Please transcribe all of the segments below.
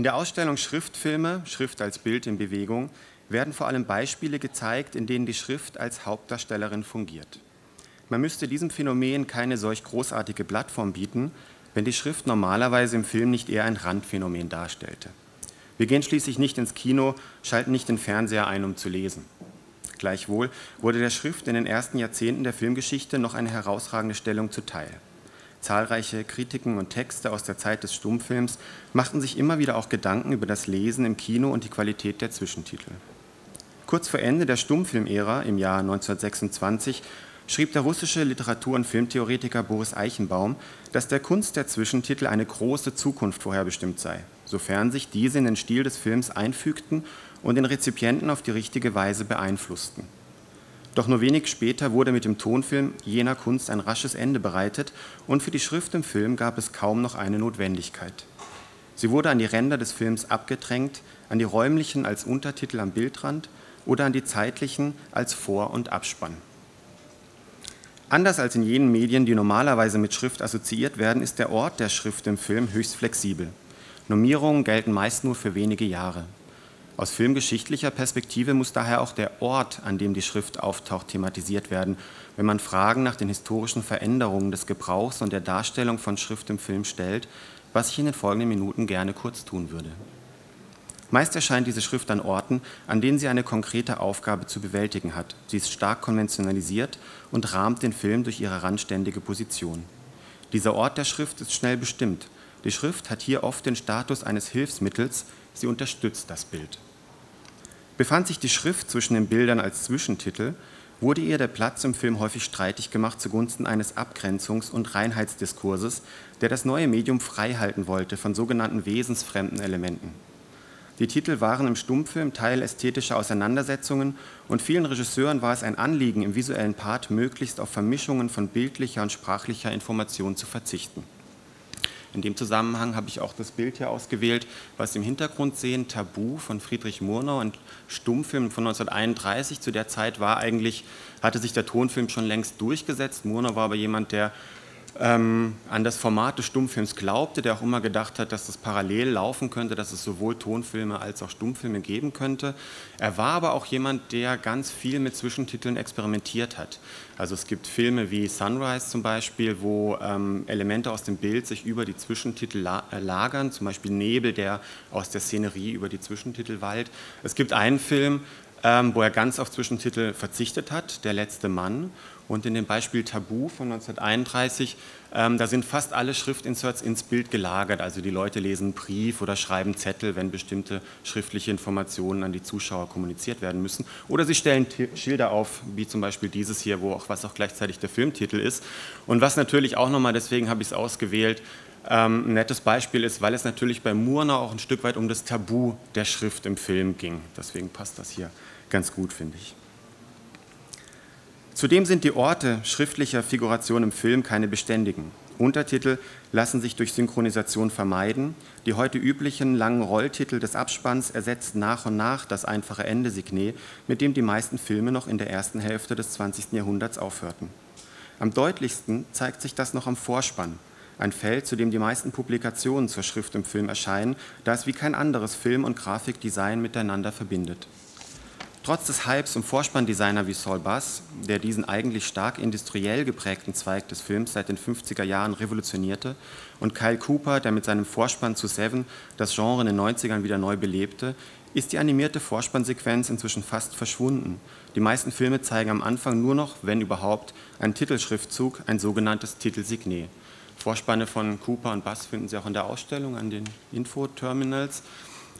In der Ausstellung Schriftfilme, Schrift als Bild in Bewegung, werden vor allem Beispiele gezeigt, in denen die Schrift als Hauptdarstellerin fungiert. Man müsste diesem Phänomen keine solch großartige Plattform bieten, wenn die Schrift normalerweise im Film nicht eher ein Randphänomen darstellte. Wir gehen schließlich nicht ins Kino, schalten nicht den Fernseher ein, um zu lesen. Gleichwohl wurde der Schrift in den ersten Jahrzehnten der Filmgeschichte noch eine herausragende Stellung zuteil. Zahlreiche Kritiken und Texte aus der Zeit des Stummfilms machten sich immer wieder auch Gedanken über das Lesen im Kino und die Qualität der Zwischentitel. Kurz vor Ende der Stummfilmära im Jahr 1926 schrieb der russische Literatur- und Filmtheoretiker Boris Eichenbaum, dass der Kunst der Zwischentitel eine große Zukunft vorherbestimmt sei, sofern sich diese in den Stil des Films einfügten und den Rezipienten auf die richtige Weise beeinflussten. Doch nur wenig später wurde mit dem Tonfilm jener Kunst ein rasches Ende bereitet und für die Schrift im Film gab es kaum noch eine Notwendigkeit. Sie wurde an die Ränder des Films abgedrängt, an die räumlichen als Untertitel am Bildrand oder an die zeitlichen als Vor- und Abspann. Anders als in jenen Medien, die normalerweise mit Schrift assoziiert werden, ist der Ort der Schrift im Film höchst flexibel. Nominierungen gelten meist nur für wenige Jahre. Aus filmgeschichtlicher Perspektive muss daher auch der Ort, an dem die Schrift auftaucht, thematisiert werden, wenn man Fragen nach den historischen Veränderungen des Gebrauchs und der Darstellung von Schrift im Film stellt, was ich in den folgenden Minuten gerne kurz tun würde. Meist erscheint diese Schrift an Orten, an denen sie eine konkrete Aufgabe zu bewältigen hat. Sie ist stark konventionalisiert und rahmt den Film durch ihre randständige Position. Dieser Ort der Schrift ist schnell bestimmt. Die Schrift hat hier oft den Status eines Hilfsmittels, sie unterstützt das Bild. Befand sich die Schrift zwischen den Bildern als Zwischentitel, wurde ihr der Platz im Film häufig streitig gemacht zugunsten eines Abgrenzungs- und Reinheitsdiskurses, der das neue Medium freihalten wollte von sogenannten wesensfremden Elementen. Die Titel waren im Stummfilm Teil ästhetischer Auseinandersetzungen und vielen Regisseuren war es ein Anliegen, im visuellen Part möglichst auf Vermischungen von bildlicher und sprachlicher Information zu verzichten. In dem Zusammenhang habe ich auch das Bild hier ausgewählt, was Sie im Hintergrund sehen, Tabu von Friedrich Murnau, ein Stummfilm von 1931. Zu der Zeit war eigentlich, hatte sich der Tonfilm schon längst durchgesetzt. Murnau war aber jemand, der ähm, an das Format des Stummfilms glaubte, der auch immer gedacht hat, dass das parallel laufen könnte, dass es sowohl Tonfilme als auch Stummfilme geben könnte. Er war aber auch jemand, der ganz viel mit Zwischentiteln experimentiert hat. Also es gibt Filme wie Sunrise zum Beispiel, wo ähm, Elemente aus dem Bild sich über die Zwischentitel la äh, lagern, zum Beispiel Nebel, der aus der Szenerie über die Zwischentitel wallt. Es gibt einen Film, ähm, wo er ganz auf Zwischentitel verzichtet hat, Der letzte Mann. Und in dem Beispiel Tabu von 1931, ähm, da sind fast alle Schriftinserts ins Bild gelagert. Also die Leute lesen Brief oder schreiben Zettel, wenn bestimmte schriftliche Informationen an die Zuschauer kommuniziert werden müssen. Oder sie stellen Schilder auf, wie zum Beispiel dieses hier, wo auch, was auch gleichzeitig der Filmtitel ist. Und was natürlich auch nochmal, deswegen habe ich es ausgewählt, ein nettes Beispiel ist, weil es natürlich bei Murnau auch ein Stück weit um das Tabu der Schrift im Film ging. Deswegen passt das hier ganz gut, finde ich. Zudem sind die Orte schriftlicher Figuration im Film keine beständigen. Untertitel lassen sich durch Synchronisation vermeiden. Die heute üblichen langen Rolltitel des Abspanns ersetzt nach und nach das einfache Endesignet, mit dem die meisten Filme noch in der ersten Hälfte des 20. Jahrhunderts aufhörten. Am deutlichsten zeigt sich das noch am Vorspann, ein Feld, zu dem die meisten Publikationen zur Schrift im Film erscheinen, da es wie kein anderes Film- und Grafikdesign miteinander verbindet. Trotz des Hypes um Vorspanndesigner wie Saul Bass, der diesen eigentlich stark industriell geprägten Zweig des Films seit den 50er Jahren revolutionierte, und Kyle Cooper, der mit seinem Vorspann zu Seven das Genre in den 90ern wieder neu belebte, ist die animierte Vorspannsequenz inzwischen fast verschwunden. Die meisten Filme zeigen am Anfang nur noch, wenn überhaupt, einen Titelschriftzug, ein sogenanntes Titelsignet. Vorspanne von Cooper und Bass finden Sie auch in der Ausstellung an den Infoterminals.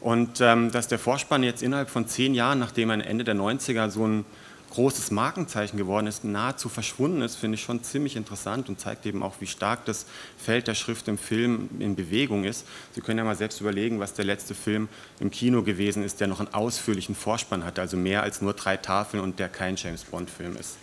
Und ähm, dass der Vorspann jetzt innerhalb von zehn Jahren, nachdem er Ende der 90er so ein großes Markenzeichen geworden ist, nahezu verschwunden ist, finde ich schon ziemlich interessant und zeigt eben auch, wie stark das Feld der Schrift im Film in Bewegung ist. Sie können ja mal selbst überlegen, was der letzte Film im Kino gewesen ist, der noch einen ausführlichen Vorspann hatte, also mehr als nur drei Tafeln und der kein James Bond-Film ist.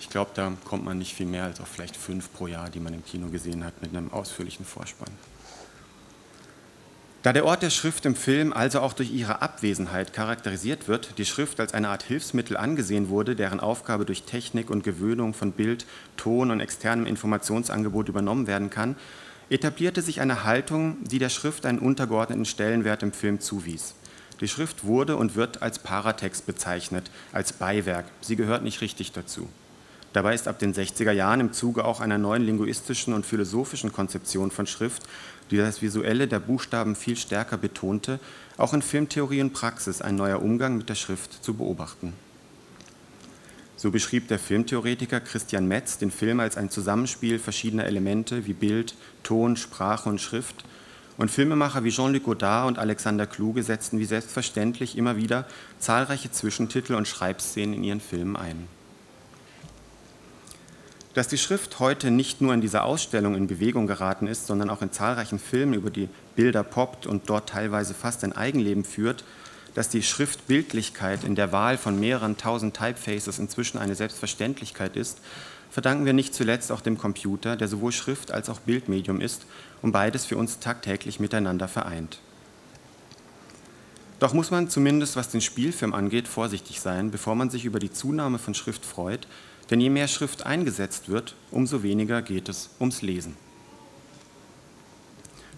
Ich glaube, da kommt man nicht viel mehr als auf vielleicht fünf pro Jahr, die man im Kino gesehen hat, mit einem ausführlichen Vorspann. Da der Ort der Schrift im Film also auch durch ihre Abwesenheit charakterisiert wird, die Schrift als eine Art Hilfsmittel angesehen wurde, deren Aufgabe durch Technik und Gewöhnung von Bild, Ton und externem Informationsangebot übernommen werden kann, etablierte sich eine Haltung, die der Schrift einen untergeordneten Stellenwert im Film zuwies. Die Schrift wurde und wird als Paratext bezeichnet, als Beiwerk. Sie gehört nicht richtig dazu. Dabei ist ab den 60er Jahren im Zuge auch einer neuen linguistischen und philosophischen Konzeption von Schrift, die das Visuelle der Buchstaben viel stärker betonte, auch in Filmtheorie und Praxis ein neuer Umgang mit der Schrift zu beobachten. So beschrieb der Filmtheoretiker Christian Metz den Film als ein Zusammenspiel verschiedener Elemente wie Bild, Ton, Sprache und Schrift. Und Filmemacher wie Jean-Luc Godard und Alexander Kluge setzten wie selbstverständlich immer wieder zahlreiche Zwischentitel und Schreibszenen in ihren Filmen ein. Dass die Schrift heute nicht nur in dieser Ausstellung in Bewegung geraten ist, sondern auch in zahlreichen Filmen über die Bilder poppt und dort teilweise fast ein Eigenleben führt, dass die Schriftbildlichkeit in der Wahl von mehreren tausend Typefaces inzwischen eine Selbstverständlichkeit ist, verdanken wir nicht zuletzt auch dem Computer, der sowohl Schrift als auch Bildmedium ist und beides für uns tagtäglich miteinander vereint. Doch muss man zumindest, was den Spielfilm angeht, vorsichtig sein, bevor man sich über die Zunahme von Schrift freut, denn je mehr Schrift eingesetzt wird, umso weniger geht es ums Lesen.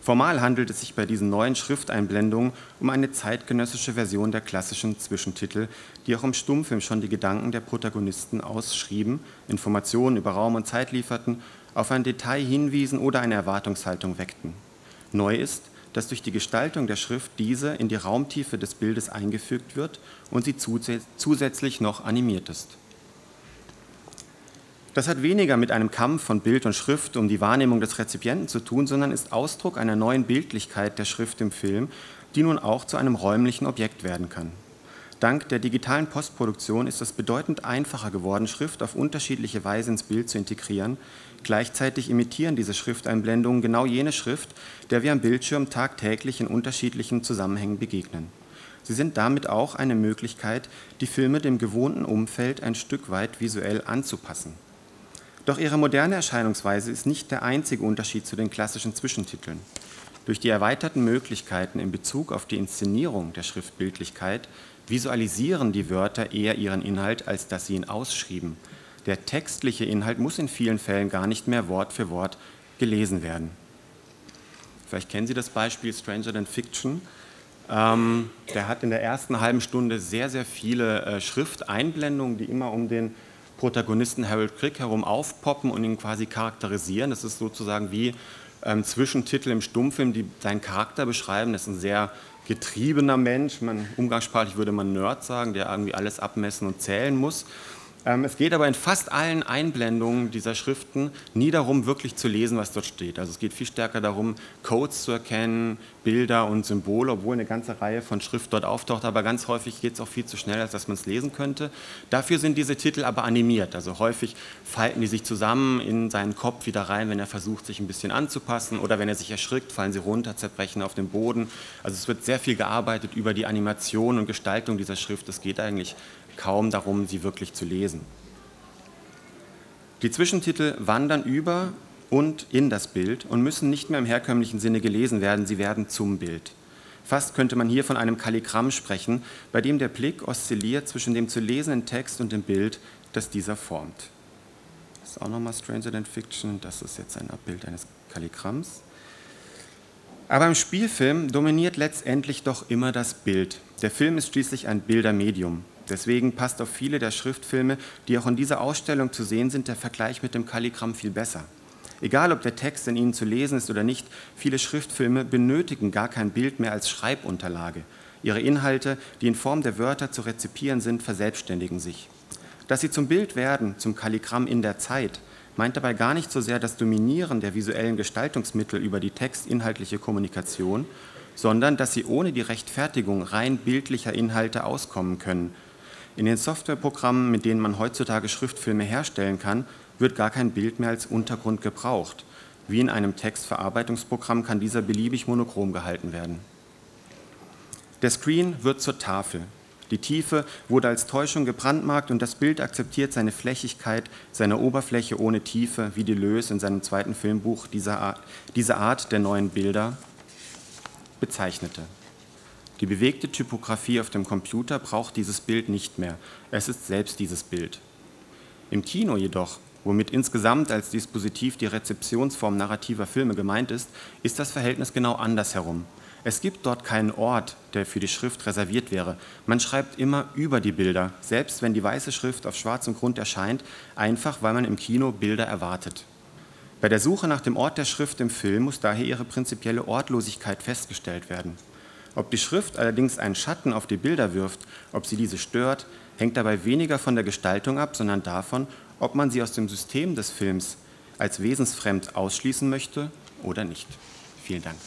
Formal handelt es sich bei diesen neuen Schrifteinblendungen um eine zeitgenössische Version der klassischen Zwischentitel, die auch im Stummfilm schon die Gedanken der Protagonisten ausschrieben, Informationen über Raum und Zeit lieferten, auf ein Detail hinwiesen oder eine Erwartungshaltung weckten. Neu ist, dass durch die Gestaltung der Schrift diese in die Raumtiefe des Bildes eingefügt wird und sie zusätzlich noch animiert ist. Das hat weniger mit einem Kampf von Bild und Schrift um die Wahrnehmung des Rezipienten zu tun, sondern ist Ausdruck einer neuen Bildlichkeit der Schrift im Film, die nun auch zu einem räumlichen Objekt werden kann. Dank der digitalen Postproduktion ist es bedeutend einfacher geworden, Schrift auf unterschiedliche Weise ins Bild zu integrieren. Gleichzeitig imitieren diese Schrifteinblendungen genau jene Schrift, der wir am Bildschirm tagtäglich in unterschiedlichen Zusammenhängen begegnen. Sie sind damit auch eine Möglichkeit, die Filme dem gewohnten Umfeld ein Stück weit visuell anzupassen. Doch ihre moderne Erscheinungsweise ist nicht der einzige Unterschied zu den klassischen Zwischentiteln. Durch die erweiterten Möglichkeiten in Bezug auf die Inszenierung der Schriftbildlichkeit visualisieren die Wörter eher ihren Inhalt, als dass sie ihn ausschrieben. Der textliche Inhalt muss in vielen Fällen gar nicht mehr Wort für Wort gelesen werden. Vielleicht kennen Sie das Beispiel Stranger Than Fiction. Ähm, der hat in der ersten halben Stunde sehr, sehr viele äh, Schrifteinblendungen, die immer um den Protagonisten Harold Crick herum aufpoppen und ihn quasi charakterisieren. Das ist sozusagen wie ähm, Zwischentitel im Stummfilm, die seinen Charakter beschreiben. Das ist ein sehr getriebener Mensch, man, umgangssprachlich würde man Nerd sagen, der irgendwie alles abmessen und zählen muss. Ähm, es geht aber in fast allen Einblendungen dieser Schriften nie darum, wirklich zu lesen, was dort steht. Also es geht viel stärker darum, Codes zu erkennen, Bilder und Symbole, obwohl eine ganze Reihe von Schrift dort auftaucht, aber ganz häufig geht es auch viel zu schnell, als dass man es lesen könnte. Dafür sind diese Titel aber animiert. Also häufig falten die sich zusammen in seinen Kopf wieder rein, wenn er versucht, sich ein bisschen anzupassen oder wenn er sich erschrickt, fallen sie runter, zerbrechen auf dem Boden. Also es wird sehr viel gearbeitet über die Animation und Gestaltung dieser Schrift. Es geht eigentlich kaum darum, sie wirklich zu lesen. Die Zwischentitel wandern über und in das Bild und müssen nicht mehr im herkömmlichen Sinne gelesen werden, sie werden zum Bild. Fast könnte man hier von einem Kalligramm sprechen, bei dem der Blick oszilliert zwischen dem zu lesenden Text und dem Bild, das dieser formt. Das ist auch nochmal Stranger Than Fiction, das ist jetzt ein Abbild eines Kalligramms. Aber im Spielfilm dominiert letztendlich doch immer das Bild. Der Film ist schließlich ein Bildermedium. Deswegen passt auf viele der Schriftfilme, die auch in dieser Ausstellung zu sehen sind, der Vergleich mit dem Kalligramm viel besser. Egal, ob der Text in ihnen zu lesen ist oder nicht, viele Schriftfilme benötigen gar kein Bild mehr als Schreibunterlage. Ihre Inhalte, die in Form der Wörter zu rezipieren sind, verselbstständigen sich. Dass sie zum Bild werden, zum Kalligramm in der Zeit, meint dabei gar nicht so sehr das Dominieren der visuellen Gestaltungsmittel über die textinhaltliche Kommunikation, sondern dass sie ohne die Rechtfertigung rein bildlicher Inhalte auskommen können, in den Softwareprogrammen, mit denen man heutzutage Schriftfilme herstellen kann, wird gar kein Bild mehr als Untergrund gebraucht. Wie in einem Textverarbeitungsprogramm kann dieser beliebig monochrom gehalten werden. Der Screen wird zur Tafel. Die Tiefe wurde als Täuschung gebrandmarkt und das Bild akzeptiert seine Flächigkeit, seine Oberfläche ohne Tiefe, wie Deleuze in seinem zweiten Filmbuch diese Art, der neuen Bilder bezeichnete. Die bewegte Typografie auf dem Computer braucht dieses Bild nicht mehr. Es ist selbst dieses Bild. Im Kino jedoch, womit insgesamt als Dispositiv die Rezeptionsform narrativer Filme gemeint ist, ist das Verhältnis genau andersherum. Es gibt dort keinen Ort, der für die Schrift reserviert wäre. Man schreibt immer über die Bilder, selbst wenn die weiße Schrift auf schwarzem Grund erscheint, einfach weil man im Kino Bilder erwartet. Bei der Suche nach dem Ort der Schrift im Film muss daher ihre prinzipielle Ortlosigkeit festgestellt werden. Ob die Schrift allerdings einen Schatten auf die Bilder wirft, ob sie diese stört, hängt dabei weniger von der Gestaltung ab, sondern davon, ob man sie aus dem System des Films als wesensfremd ausschließen möchte oder nicht. Vielen Dank.